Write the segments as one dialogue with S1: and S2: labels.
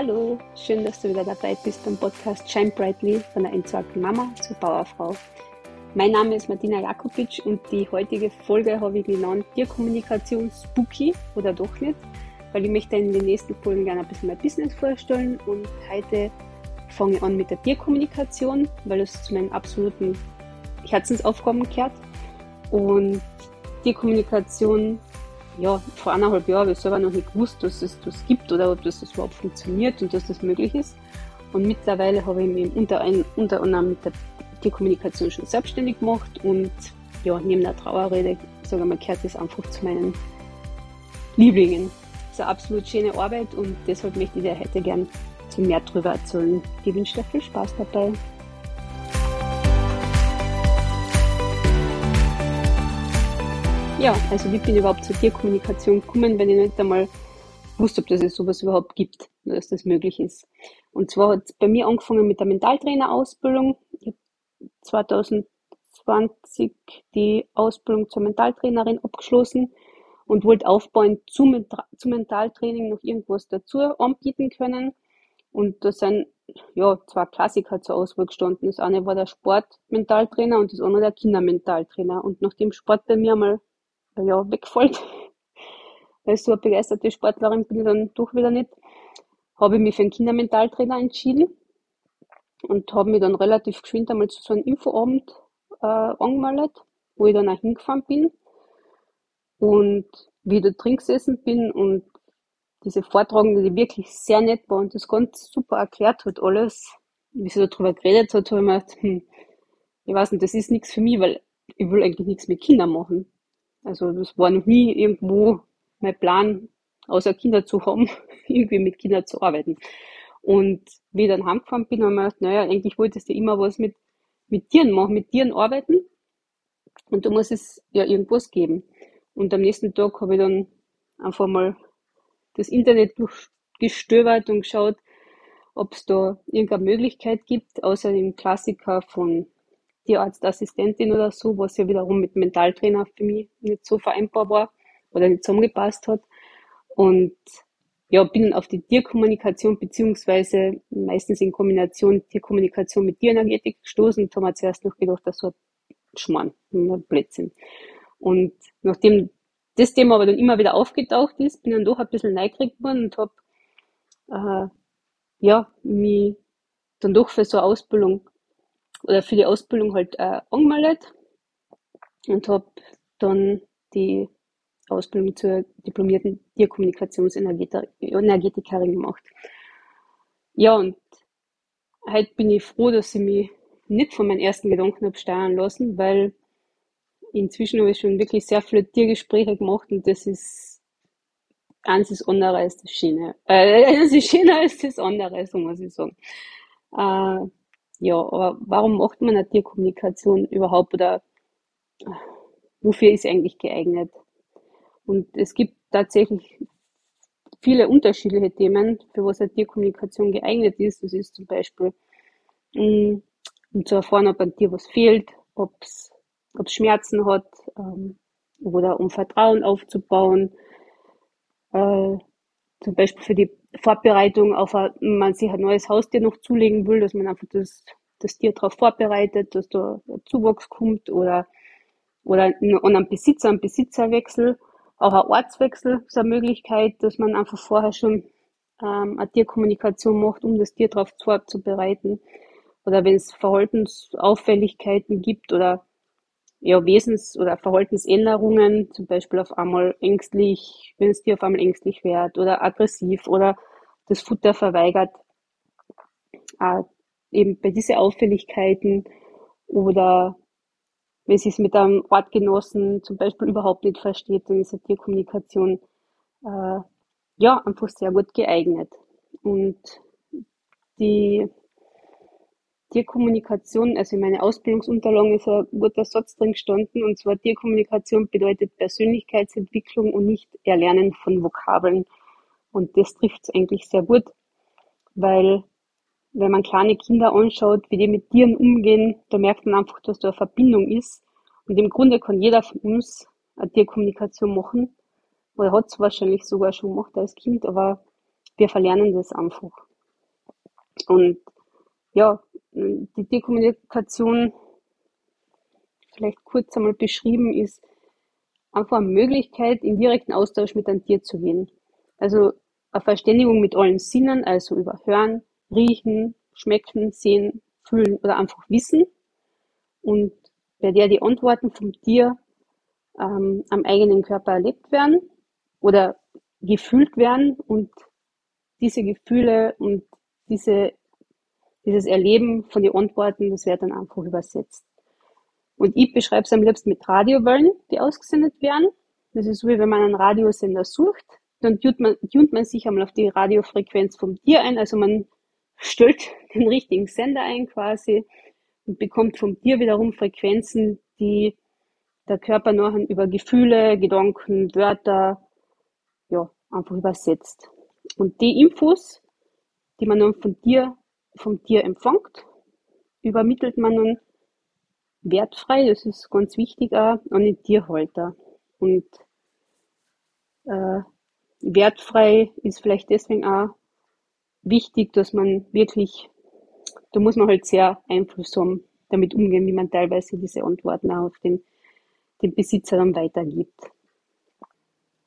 S1: Hallo, schön, dass du wieder dabei bist beim Podcast Shine Brightly von der entsorgten Mama zur Bauerfrau. Mein Name ist Martina Jakobic und die heutige Folge habe ich genannt Tierkommunikation Spooky oder doch nicht, weil ich möchte in den nächsten Folgen gerne ein bisschen mein Business vorstellen und heute fange ich an mit der Tierkommunikation, weil es zu meinen absoluten Herzensaufgaben gehört. Und Tierkommunikation ja, vor eineinhalb Jahren habe ich selber noch nicht gewusst, dass es das gibt oder ob das, das überhaupt funktioniert und dass das möglich ist. Und mittlerweile habe ich mich unter, ein, unter anderem mit der Tierkommunikation schon selbstständig gemacht und ja, neben der Trauerrede, sagen wir mal, gehört das einfach zu meinen Lieblingen. Es ist eine absolut schöne Arbeit und deshalb möchte ich dir heute gern mehr darüber erzählen. Ich wünsche dir viel Spaß dabei. Ja, also wie bin ich überhaupt zur Tierkommunikation gekommen, wenn ich nicht einmal wusste, ob das es sowas überhaupt gibt, dass das möglich ist. Und zwar hat es bei mir angefangen mit der Mentaltrainerausbildung. Ich habe 2020 die Ausbildung zur Mentaltrainerin abgeschlossen und wollte aufbauen zum, zum Mentaltraining noch irgendwas dazu anbieten können. Und da sind ja zwei Klassiker zur Auswahl gestanden. Das eine war der Sportmentaltrainer und das andere der Kindermentaltrainer. Und nachdem Sport bei mir mal ja, weggefallen. Weil so eine begeisterte Sportlerin bin ich dann doch wieder nicht. Habe ich mich für einen Kindermentaltrainer entschieden und habe mich dann relativ geschwind einmal zu so einem Infoabend äh, angemeldet, wo ich dann auch hingefahren bin. Und wie ich da drin gesessen bin und diese Vortragende, die wirklich sehr nett war und das ganz super erklärt hat, alles, wie sie darüber geredet hat, habe ich mir gedacht, hm, ich weiß nicht, das ist nichts für mich, weil ich will eigentlich nichts mit Kindern machen. Also das war noch nie irgendwo mein Plan, außer Kinder zu haben, irgendwie mit Kindern zu arbeiten. Und wie ich dann heimgefahren bin, habe ich mir gedacht, naja, eigentlich wolltest du immer was mit, mit Tieren machen, mit Tieren arbeiten. Und da muss es ja irgendwas geben. Und am nächsten Tag habe ich dann einfach mal das Internet durchgestöbert und geschaut, ob es da irgendeine Möglichkeit gibt, außer dem Klassiker von Tierarztassistentin oder so, was ja wiederum mit Mentaltrainer für mich nicht so vereinbar war oder nicht zusammengepasst hat. Und ja, bin auf die Tierkommunikation beziehungsweise meistens in Kombination Tierkommunikation mit Tierenergetik gestoßen und haben wir zuerst noch gedacht, das war Schmarrn, ein Blödsinn. Und nachdem das Thema aber dann immer wieder aufgetaucht ist, bin dann doch ein bisschen neugierig geworden und habe äh, ja, mich dann doch für so eine Ausbildung oder für die Ausbildung halt äh, angemeldet und habe dann die Ausbildung zur diplomierten Tierkommunikationsenergetikerin gemacht. Ja, und heute bin ich froh, dass ich mich nicht von meinen ersten Gedanken habe steuern lassen, weil inzwischen habe ich schon wirklich sehr viele Tiergespräche gemacht und das ist eins ist anderer als das Schöne. Äh, eins ist schöner als das andere, so muss ich sagen. Äh, ja, aber warum macht man eine Tierkommunikation überhaupt oder wofür ist eigentlich geeignet? Und es gibt tatsächlich viele unterschiedliche Themen, für was eine Tierkommunikation geeignet ist. Das ist zum Beispiel, mm, um zu erfahren, ob ein Tier was fehlt, ob es Schmerzen hat, ähm, oder um Vertrauen aufzubauen, äh, zum Beispiel für die Vorbereitung auf ein, man sich ein neues Haustier noch zulegen will, dass man einfach das, das Tier darauf vorbereitet, dass da Zuwachs kommt oder, oder an einen Besitzer, einen Besitzerwechsel, auch ein Ortswechsel ist eine Möglichkeit, dass man einfach vorher schon ähm, eine Tierkommunikation macht, um das Tier darauf vorzubereiten. Oder wenn es Verhaltensauffälligkeiten gibt oder ja, Wesens- oder Verhaltensänderungen, zum Beispiel auf einmal ängstlich, wenn es dir auf einmal ängstlich wird oder aggressiv oder das Futter verweigert, äh, eben bei diesen Auffälligkeiten oder wenn sie es mit einem Ortgenossen zum Beispiel überhaupt nicht versteht, dann ist eine Tierkommunikation äh, ja einfach sehr gut geeignet. Und die Tierkommunikation, also in meinen Ausbildungsunterlagen ist ein guter Satz drin gestanden, und zwar Tierkommunikation bedeutet Persönlichkeitsentwicklung und nicht Erlernen von Vokabeln. Und das trifft es eigentlich sehr gut, weil wenn man kleine Kinder anschaut, wie die mit Tieren umgehen, da merkt man einfach, dass da eine Verbindung ist. Und im Grunde kann jeder von uns eine Tierkommunikation machen, oder hat es wahrscheinlich sogar schon gemacht als Kind, aber wir verlernen das einfach. Und ja, die Dekommunikation, vielleicht kurz einmal beschrieben, ist einfach eine Möglichkeit, in direkten Austausch mit einem Tier zu gehen. Also eine Verständigung mit allen Sinnen, also über Hören, Riechen, Schmecken, Sehen, Fühlen oder einfach Wissen. Und bei der die Antworten vom Tier ähm, am eigenen Körper erlebt werden oder gefühlt werden und diese Gefühle und diese, dieses Erleben von den Antworten, das wird dann einfach übersetzt. Und ich beschreibe es am liebsten mit Radiowellen, die ausgesendet werden. Das ist so, wie wenn man einen Radiosender sucht, dann tut man, tunt man sich einmal auf die Radiofrequenz vom Tier ein, also man stellt den richtigen Sender ein quasi und bekommt vom Tier wiederum Frequenzen, die der Körper nachher über Gefühle, Gedanken, Wörter, ja, einfach übersetzt. Und die Infos, die man dann von Tier, vom Tier empfängt, übermittelt man dann wertfrei, das ist ganz wichtig auch, an den Tierhalter. Und äh, wertfrei ist vielleicht deswegen auch wichtig, dass man wirklich, da muss man halt sehr Einfluss haben, damit umgehen, wie man teilweise diese Antworten auch auf den, den Besitzer dann weitergibt.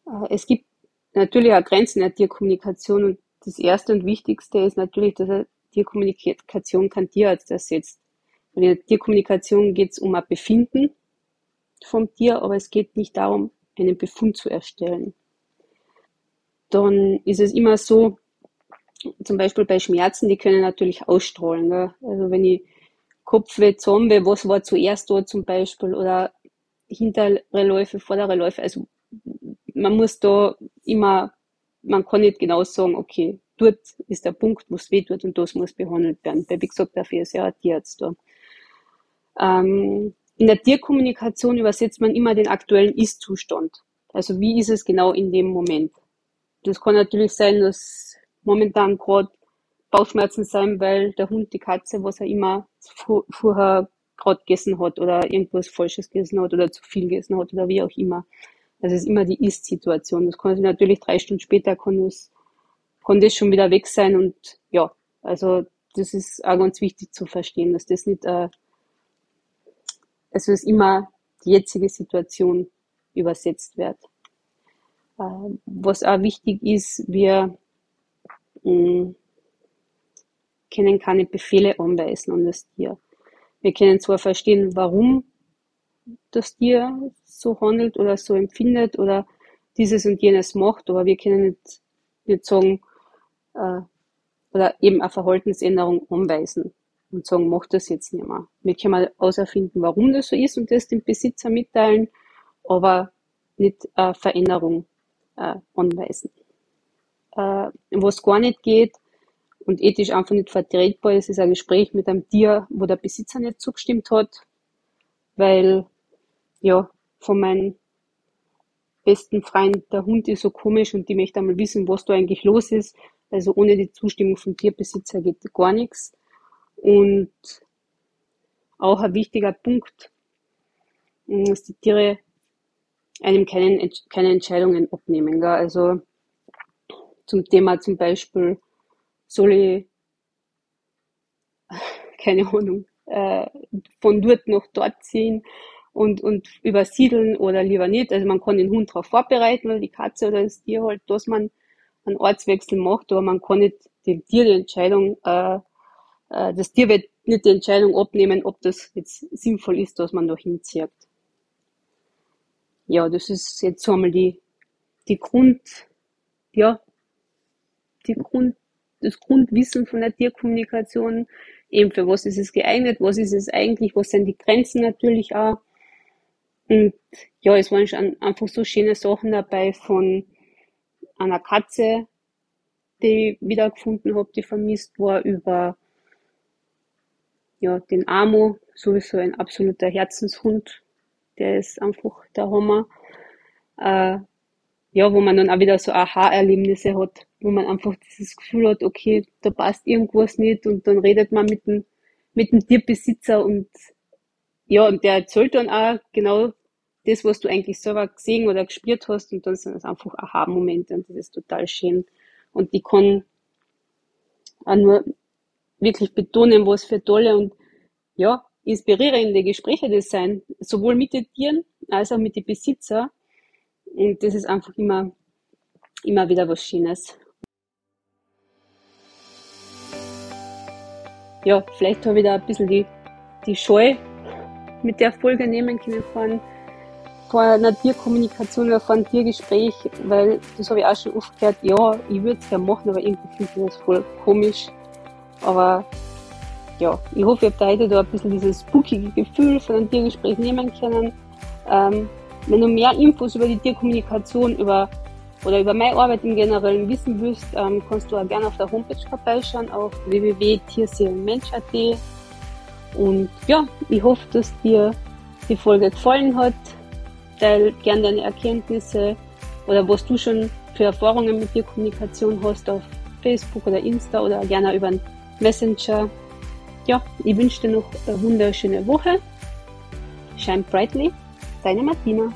S1: Äh, es gibt natürlich auch Grenzen der Tierkommunikation und das erste und wichtigste ist natürlich, dass eine Tierkommunikation kein Tierarzt ersetzt. In der Tierkommunikation geht es um ein Befinden vom Tier, aber es geht nicht darum, einen Befund zu erstellen. Dann ist es immer so, zum Beispiel bei Schmerzen, die können natürlich ausstrahlen. Gell? Also wenn ich Kopfweh, Zahnweh, was war zuerst dort zum Beispiel oder hintere Läufe, vordere Läufe. Also man muss da immer, man kann nicht genau sagen, okay, dort ist der Punkt, wo es weh tut und das muss behandelt werden. Weil, wie gesagt, dafür ist ja ein Tierarzt da. Ähm, in der Tierkommunikation übersetzt man immer den aktuellen Ist-Zustand. Also wie ist es genau in dem Moment? Das kann natürlich sein, dass momentan gerade Bauchschmerzen sein, weil der Hund, die Katze, was er immer vorher gerade gegessen hat oder irgendwas Falsches gegessen hat oder zu viel gegessen hat oder wie auch immer. Das ist immer die Ist-Situation. Das kann sich natürlich drei Stunden später kann das, kann das schon wieder weg sein und ja, also das ist auch ganz wichtig zu verstehen, dass das nicht äh, also dass immer die jetzige Situation übersetzt wird. Ähm, was auch wichtig ist, wir mm, können keine Befehle anweisen an das Tier. Wir können zwar verstehen, warum das Tier so handelt oder so empfindet oder dieses und jenes macht, aber wir können nicht, nicht sagen, äh, oder eben eine Verhaltensänderung anweisen und sagen, mach das jetzt nicht mehr. Wir können auserfinden, warum das so ist und das dem Besitzer mitteilen, aber nicht äh, Veränderung äh, anweisen. Äh, was gar nicht geht und ethisch einfach nicht vertretbar ist, ist ein Gespräch mit einem Tier, wo der Besitzer nicht zugestimmt hat, weil ja von meinem besten Freund der Hund ist so komisch und die möchte einmal wissen, was da eigentlich los ist. Also ohne die Zustimmung vom Tierbesitzer geht gar nichts. Und auch ein wichtiger Punkt, dass die Tiere einem keinen, keine Entscheidungen abnehmen. Gell? Also zum Thema zum Beispiel, soll ich, keine Ahnung, äh, von dort nach dort ziehen und, und übersiedeln oder lieber nicht. Also man kann den Hund darauf vorbereiten oder die Katze oder das Tier halt, dass man einen Ortswechsel macht, aber man kann nicht dem Tier die Entscheidung äh, äh, das Tier wird nicht die Entscheidung abnehmen, ob das jetzt sinnvoll ist, dass man da hinzieht. Ja, das ist jetzt so einmal die, die Grund, ja, die Grund, das Grundwissen von der Tierkommunikation, eben für was ist es geeignet, was ist es eigentlich, was sind die Grenzen natürlich auch. Und ja, es waren schon einfach so schöne Sachen dabei von einer Katze, die ich wiedergefunden habe, die vermisst war, über ja, den Amo, sowieso ein absoluter Herzenshund. Der ist einfach der Hammer. Äh, ja, wo man dann auch wieder so Aha-Erlebnisse hat, wo man einfach dieses Gefühl hat, okay, da passt irgendwas nicht und dann redet man mit dem, mit dem Tierbesitzer und ja, und der erzählt dann auch genau das, was du eigentlich selber gesehen oder gespürt hast und dann sind es einfach Aha-Momente und das ist total schön. Und die kann auch nur wirklich betonen, was für tolle und ja, inspirierende Gespräche das sein, sowohl mit den Tieren als auch mit den Besitzern. Und das ist einfach immer, immer wieder was Schönes. Ja, vielleicht habe ich da ein bisschen die, die Scheu mit der Folge nehmen können von, von einer Tierkommunikation oder von einem Tiergespräch, weil das habe ich auch schon oft gehört, ja, ich würde es gerne machen, aber irgendwie finde ich das voll komisch. Aber ja, ich hoffe, ihr habt heute da ein bisschen dieses spookige Gefühl von einem Tiergespräch nehmen können. Ähm, wenn du mehr Infos über die Tierkommunikation über, oder über meine Arbeit im Generellen wissen willst, ähm, kannst du auch gerne auf der Homepage vorbeischauen auf www.tierseelenmensch.at. Und ja, ich hoffe, dass dir die Folge gefallen hat. Teil gerne deine Erkenntnisse oder was du schon für Erfahrungen mit Tierkommunikation hast auf Facebook oder Insta oder gerne über einen Messenger ja, ich wünsche dir noch eine wunderschöne Woche. Shine brightly, deine Martina.